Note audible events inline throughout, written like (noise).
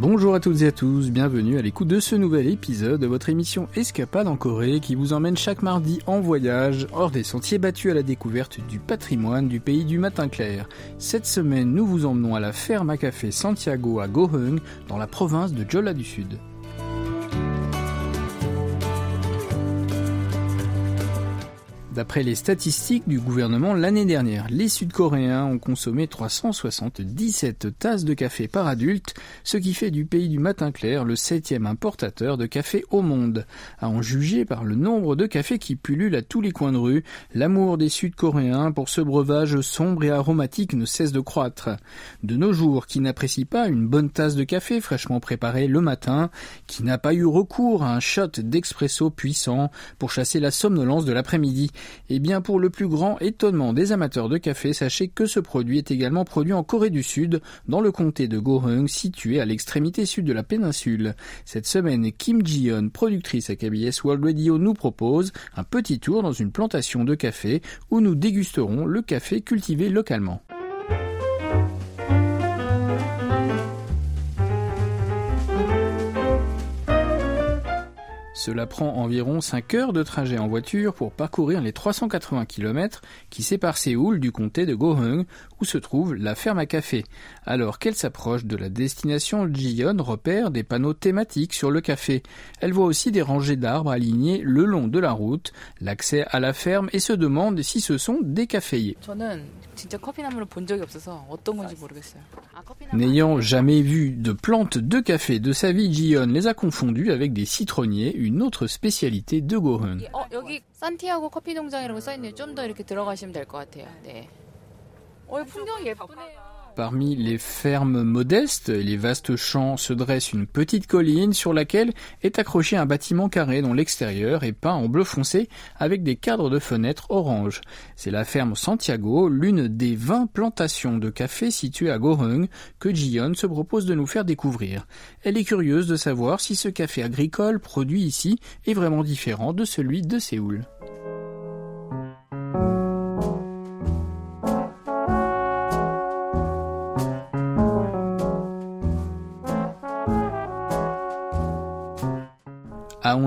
Bonjour à toutes et à tous, bienvenue à l'écoute de ce nouvel épisode de votre émission Escapade en Corée qui vous emmène chaque mardi en voyage hors des sentiers battus à la découverte du patrimoine du pays du matin clair. Cette semaine, nous vous emmenons à la ferme à café Santiago à Goheung dans la province de Jeolla du Sud. D'après les statistiques du gouvernement l'année dernière, les Sud-Coréens ont consommé 377 tasses de café par adulte, ce qui fait du pays du matin clair le septième importateur de café au monde. À en juger par le nombre de cafés qui pullulent à tous les coins de rue, l'amour des Sud-Coréens pour ce breuvage sombre et aromatique ne cesse de croître. De nos jours, qui n'apprécie pas une bonne tasse de café fraîchement préparée le matin, qui n'a pas eu recours à un shot d'expresso puissant pour chasser la somnolence de l'après-midi, eh bien, pour le plus grand étonnement des amateurs de café, sachez que ce produit est également produit en Corée du Sud, dans le comté de Goheung, situé à l'extrémité sud de la péninsule. Cette semaine, Kim Ji-yeon, productrice à KBS World Radio, nous propose un petit tour dans une plantation de café où nous dégusterons le café cultivé localement. Cela prend environ 5 heures de trajet en voiture pour parcourir les 380 km qui séparent Séoul du comté de Goheung où se trouve la ferme à café. Alors qu'elle s'approche de la destination, Jiyeon repère des panneaux thématiques sur le café. Elle voit aussi des rangées d'arbres alignés le long de la route, l'accès à la ferme et se demande si ce sont des caféiers. N'ayant jamais vu de plantes de café de sa vie, Jiyeon les a confondues avec des citronniers, une autre spécialité de Goheung. Parmi les fermes modestes les vastes champs se dresse une petite colline sur laquelle est accroché un bâtiment carré dont l'extérieur est peint en bleu foncé avec des cadres de fenêtres orange. C'est la ferme Santiago, l'une des 20 plantations de café situées à Goheung que Jion se propose de nous faire découvrir. Elle est curieuse de savoir si ce café agricole produit ici est vraiment différent de celui de Séoul.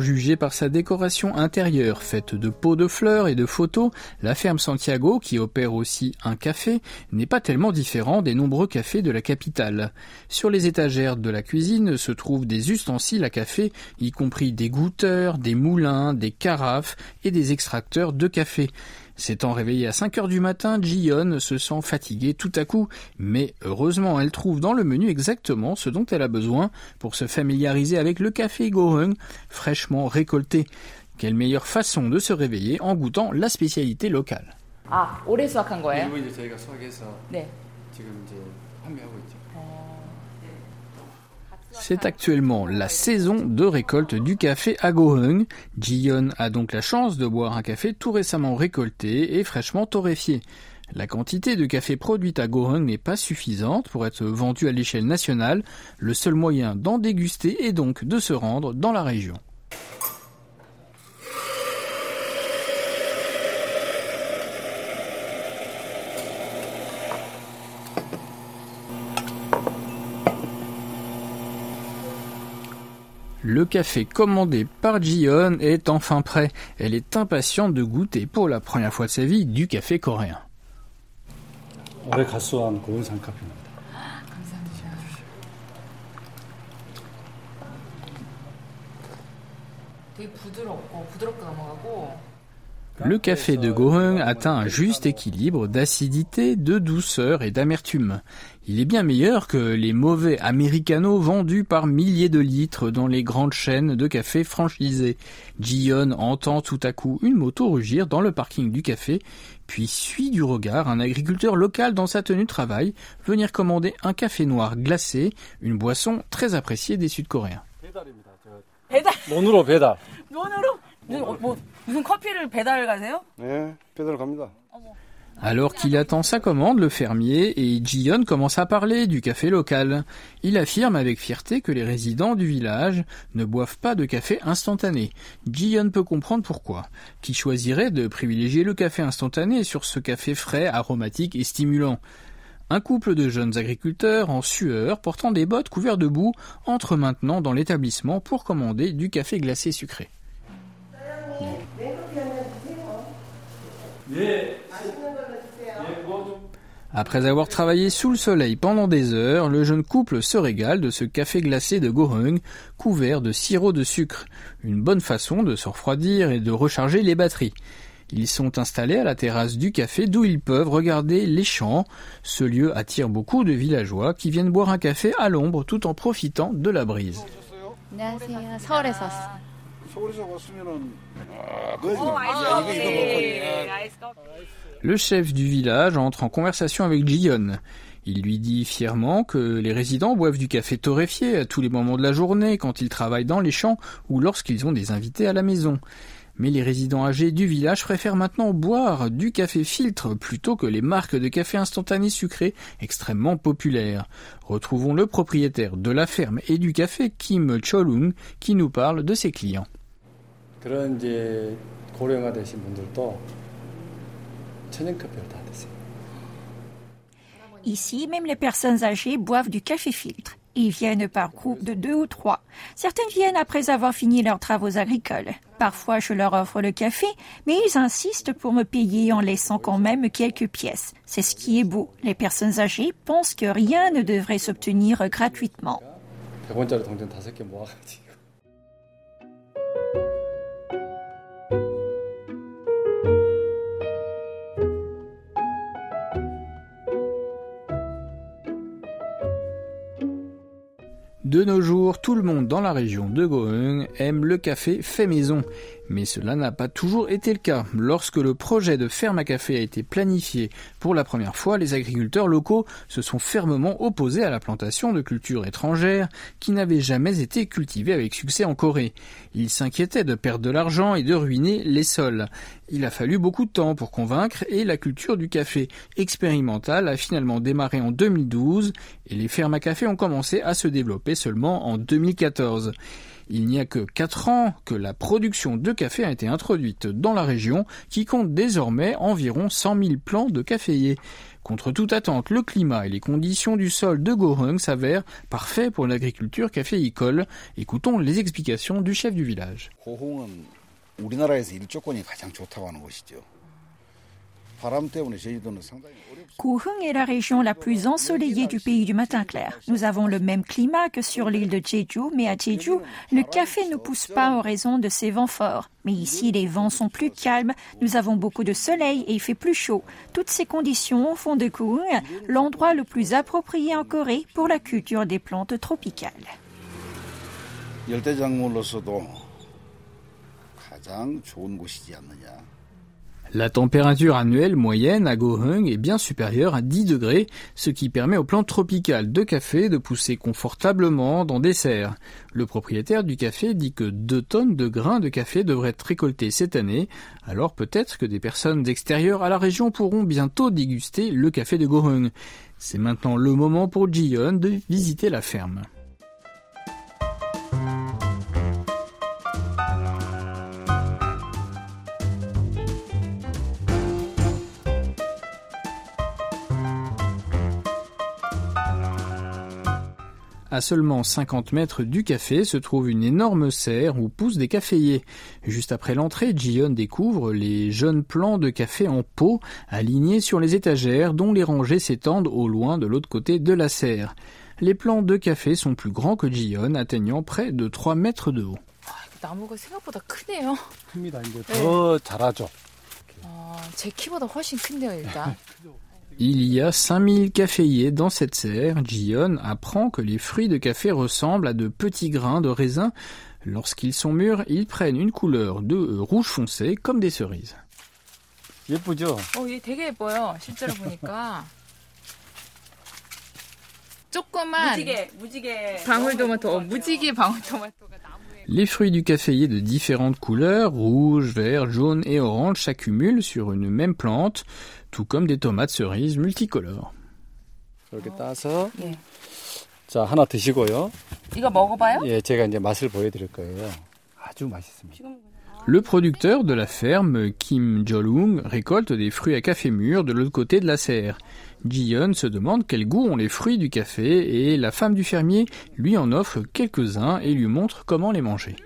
Juger par sa décoration intérieure faite de pots de fleurs et de photos, la ferme Santiago, qui opère aussi un café, n'est pas tellement différent des nombreux cafés de la capitale. Sur les étagères de la cuisine se trouvent des ustensiles à café, y compris des goûteurs, des moulins, des carafes et des extracteurs de café. S'étant réveillée à 5 heures du matin, Jion se sent fatiguée tout à coup, mais heureusement elle trouve dans le menu exactement ce dont elle a besoin pour se familiariser avec le café Goheung fraîchement récolté. Quelle meilleure façon de se réveiller en goûtant la spécialité locale. 아, 올해 수확한 거예요? 일부 이제 저희가 수확해서 네. 지금 이제 판매하고 있죠. c'est actuellement la saison de récolte du café à Goheung. Jiyeon a donc la chance de boire un café tout récemment récolté et fraîchement torréfié. La quantité de café produite à Goheung n'est pas suffisante pour être vendue à l'échelle nationale. Le seul moyen d'en déguster est donc de se rendre dans la région. Le café commandé par Jion est enfin prêt. Elle est impatiente de goûter pour la première fois de sa vie du café coréen. Le café de Goheung atteint un juste équilibre d'acidité, de douceur et d'amertume. Il est bien meilleur que les mauvais americanos vendus par milliers de litres dans les grandes chaînes de café franchisées. Jion entend tout à coup une moto rugir dans le parking du café, puis suit du regard un agriculteur local dans sa tenue de travail venir commander un café noir glacé, une boisson très appréciée des Sud-Coréens. 배달입니다. 저 배달 논으로 배달. 논으로 무슨, 어, 뭐, 무슨 커피를 배달 가세요? 네, 배달 갑니다. Alors qu'il attend sa commande, le fermier et Jion commence à parler du café local. Il affirme avec fierté que les résidents du village ne boivent pas de café instantané. Jion peut comprendre pourquoi. Qui choisirait de privilégier le café instantané sur ce café frais, aromatique et stimulant Un couple de jeunes agriculteurs en sueur, portant des bottes couverts de boue, entre maintenant dans l'établissement pour commander du café glacé sucré. Après avoir travaillé sous le soleil pendant des heures, le jeune couple se régale de ce café glacé de Gohung, couvert de sirop de sucre, une bonne façon de se refroidir et de recharger les batteries. Ils sont installés à la terrasse du café d'où ils peuvent regarder les champs. Ce lieu attire beaucoup de villageois qui viennent boire un café à l'ombre tout en profitant de la brise. 안 le chef du village entre en conversation avec Gion. Il lui dit fièrement que les résidents boivent du café torréfié à tous les moments de la journée, quand ils travaillent dans les champs ou lorsqu'ils ont des invités à la maison. Mais les résidents âgés du village préfèrent maintenant boire du café filtre plutôt que les marques de café instantané sucré extrêmement populaires. Retrouvons le propriétaire de la ferme et du café Kim Cholung qui nous parle de ses clients. 그런 이제 고령화 되신 분들도 천연 커피를 다 드세요. Ici, même les personnes âgées boivent du café filtre. Ils viennent par groupe de deux ou trois. Certaines viennent après avoir fini leurs travaux agricoles. Parfois, je leur offre le café, mais ils insistent pour me payer en laissant quand même quelques pièces. C'est ce qui est beau. Les personnes âgées pensent que rien ne devrait s'obtenir gratuitement. De nos jours, tout le monde dans la région de Gohung aime le café fait maison. Mais cela n'a pas toujours été le cas. Lorsque le projet de ferme à café a été planifié pour la première fois, les agriculteurs locaux se sont fermement opposés à la plantation de cultures étrangères qui n'avaient jamais été cultivées avec succès en Corée. Ils s'inquiétaient de perdre de l'argent et de ruiner les sols. Il a fallu beaucoup de temps pour convaincre et la culture du café expérimental a finalement démarré en 2012 et les fermes à café ont commencé à se développer seulement en 2014. Il n'y a que 4 ans que la production de café a été introduite dans la région qui compte désormais environ 100 000 plants de caféiers. Contre toute attente, le climat et les conditions du sol de Gohung s'avèrent parfaits pour l'agriculture caféicole. Écoutons les explications du chef du village. Kuhung est la région la plus ensoleillée du pays du matin clair. Nous avons le même climat que sur l'île de Jeju, mais à Jeju, le café ne pousse pas en raison de ces vents forts. Mais ici, les vents sont plus calmes, nous avons beaucoup de soleil et il fait plus chaud. Toutes ces conditions font de Kuhung l'endroit le plus approprié en Corée pour la culture des plantes tropicales. 열대작물로서도 가장 좋은 곳이지 않느냐. La température annuelle moyenne à Gohung est bien supérieure à 10 degrés, ce qui permet aux plantes tropicales de café de pousser confortablement dans des serres. Le propriétaire du café dit que 2 tonnes de grains de café devraient être récoltés cette année, alors peut-être que des personnes extérieures à la région pourront bientôt déguster le café de Gohung. C'est maintenant le moment pour Jion de visiter la ferme. À seulement 50 mètres du café se trouve une énorme serre où poussent des caféiers. Juste après l'entrée, Jion découvre les jeunes plants de café en pot alignés sur les étagères dont les rangées s'étendent au loin de l'autre côté de la serre. Les plants de café sont plus grands que Jion, atteignant près de 3 mètres de haut. 나무가 생각보다 크네요. 큽니다. 이제 더 자라죠. 어, 제 키보다 훨씬 큰데요, 일단. (laughs) Il y a 5000 caféiers dans cette serre. Jion apprend que les fruits de café ressemblent à de petits grains de raisin. Lorsqu'ils sont mûrs, ils prennent une couleur de euh, rouge foncé comme des cerises. 예쁘죠? 어, 얘 되게 예뻐요. 실제로 보니까. 조그만 무지개, 무지개 방울토마토, 어, 무지개 방울토마토가 나무에 Les fruits du caféier de différentes couleurs, rouge, vert, jaune et orange, s'accumulent sur une même plante, tout comme des tomates cerises multicolores. 이렇게 따서 예. 자 하나 드시고요. 이거 먹어봐요? 예, 제가 이제 맛을 보여드릴 거예요. 아주 맛있습니다. 지금 Le producteur de la ferme, Kim Jolung, récolte des fruits à café mûr de l'autre côté de la serre. Ji-yeon se demande quel goût ont les fruits du café et la femme du fermier lui en offre quelques-uns et lui montre comment les manger.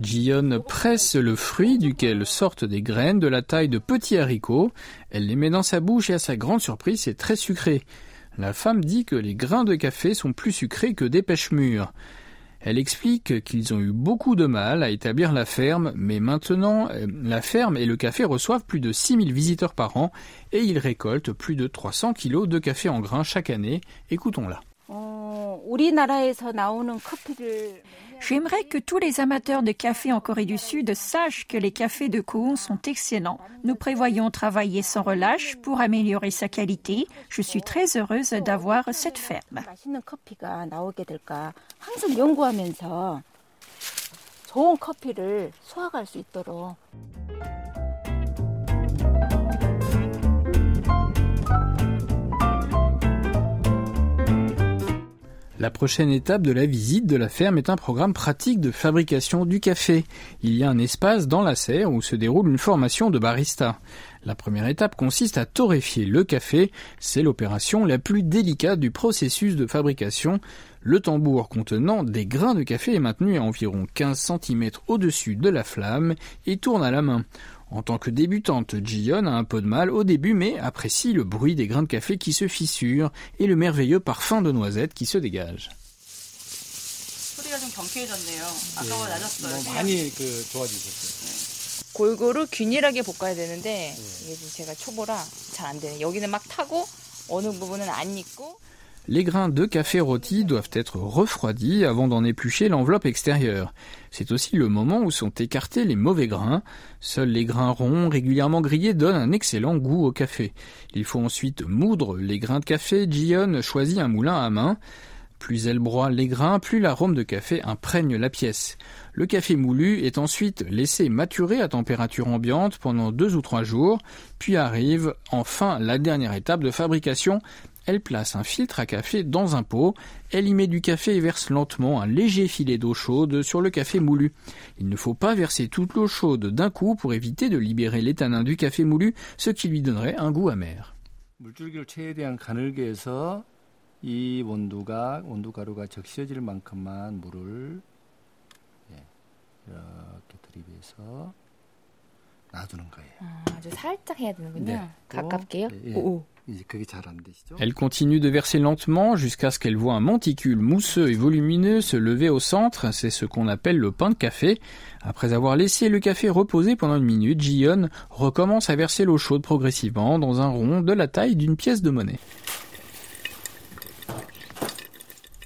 Ji-yeon presse le fruit duquel sortent des graines de la taille de petits haricots. Elle les met dans sa bouche et à sa grande surprise, c'est très sucré. La femme dit que les grains de café sont plus sucrés que des pêches mûres. Elle explique qu'ils ont eu beaucoup de mal à établir la ferme, mais maintenant euh, la ferme et le café reçoivent plus de 6000 visiteurs par an et ils récoltent plus de 300 kilos de café en grains chaque année. Écoutons-la. J'aimerais que tous les amateurs de café en Corée du Sud sachent que les cafés de Koon sont excellents. Nous prévoyons travailler sans relâche pour améliorer sa qualité. Je suis très heureuse d'avoir cette ferme. La prochaine étape de la visite de la ferme est un programme pratique de fabrication du café. Il y a un espace dans la serre où se déroule une formation de barista. La première étape consiste à torréfier le café. C'est l'opération la plus délicate du processus de fabrication. Le tambour contenant des grains de café est maintenu à environ 15 cm au-dessus de la flamme et tourne à la main. En tant que débutante, Jiyeon a un peu de mal au début, mais apprécie le bruit des grains de café qui se fissurent et le merveilleux parfum de noisettes qui se dégage. 골고루 균일하게 볶아야 되는데 이게 제가 초보라 잘 안 되네. 여기는 막 타고 어느 부분은 안 익고 Les grains de café rôti doivent être refroidis avant d'en éplucher l'enveloppe extérieure. C'est aussi le moment où sont écartés les mauvais grains. Seuls les grains ronds régulièrement grillés donnent un excellent goût au café. Il faut ensuite moudre les grains de café. Jion choisit un moulin à main. Plus elle broie les grains, plus l'arôme de café imprègne la pièce. Le café moulu est ensuite laissé maturer à température ambiante pendant deux ou trois jours, puis arrive enfin la dernière étape de fabrication, elle place un filtre à café dans un pot, elle y met du café et verse lentement un léger filet d'eau chaude sur le café moulu. Il ne faut pas verser toute l'eau chaude d'un coup pour éviter de libérer les tanins du café moulu, ce qui lui donnerait un goût amer. 물줄기를 최대한 가늘게 해서 이 원두가 원두 가루가 적셔질 만큼만 물을 예, 이렇게 들이대서 놔두는 거예요. 아, 아주 살짝 해야 되는군요. 네. 가깝게요. 예, 예. 오, Elle continue de verser lentement jusqu'à ce qu'elle voit un monticule mousseux et volumineux se lever au centre, c'est ce qu'on appelle le pain de café. Après avoir laissé le café reposer pendant une minute, Jion recommence à verser l'eau chaude progressivement dans un rond de la taille d'une pièce de monnaie.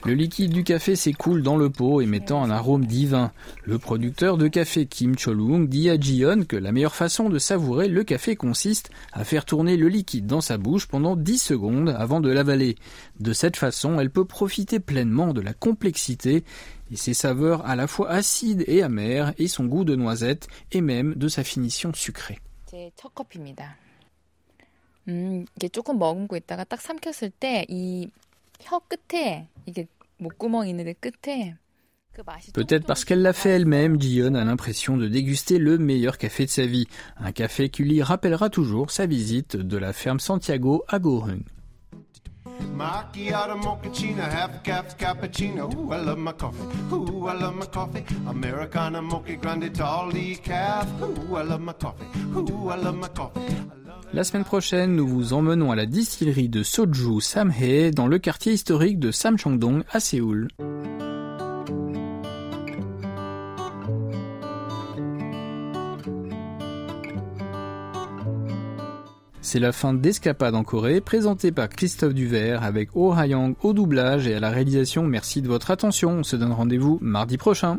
Le liquide du café s'écoule dans le pot émettant un arôme divin. Le producteur de café Kim Cholung dit à Jion que la meilleure façon de savourer le café consiste à faire tourner le liquide dans sa bouche pendant 10 secondes avant de l'avaler. De cette façon, elle peut profiter pleinement de la complexité et ses saveurs à la fois acides et amères et son goût de noisette et même de sa finition sucrée. 제 첫 커피입니다. 음, 이게 조금 머금고 있다가 딱 삼켰을 때 이 혀 끝에 이게 Peut-être parce qu'elle l'a fait elle-même, Dion a l'impression de déguster le meilleur café de sa vie. Un café qui lui rappellera toujours sa visite de la ferme Santiago à Gorun. Macchiato, la semaine prochaine, nous vous emmenons à la distillerie de Soju Samhae dans le quartier historique de Samcheongdong à Séoul. C'est la fin d'Escapade en Corée, présentée par Christophe Duvert avec Oh Ha-young au doublage et à la réalisation. Merci de votre attention. On se donne rendez-vous mardi prochain.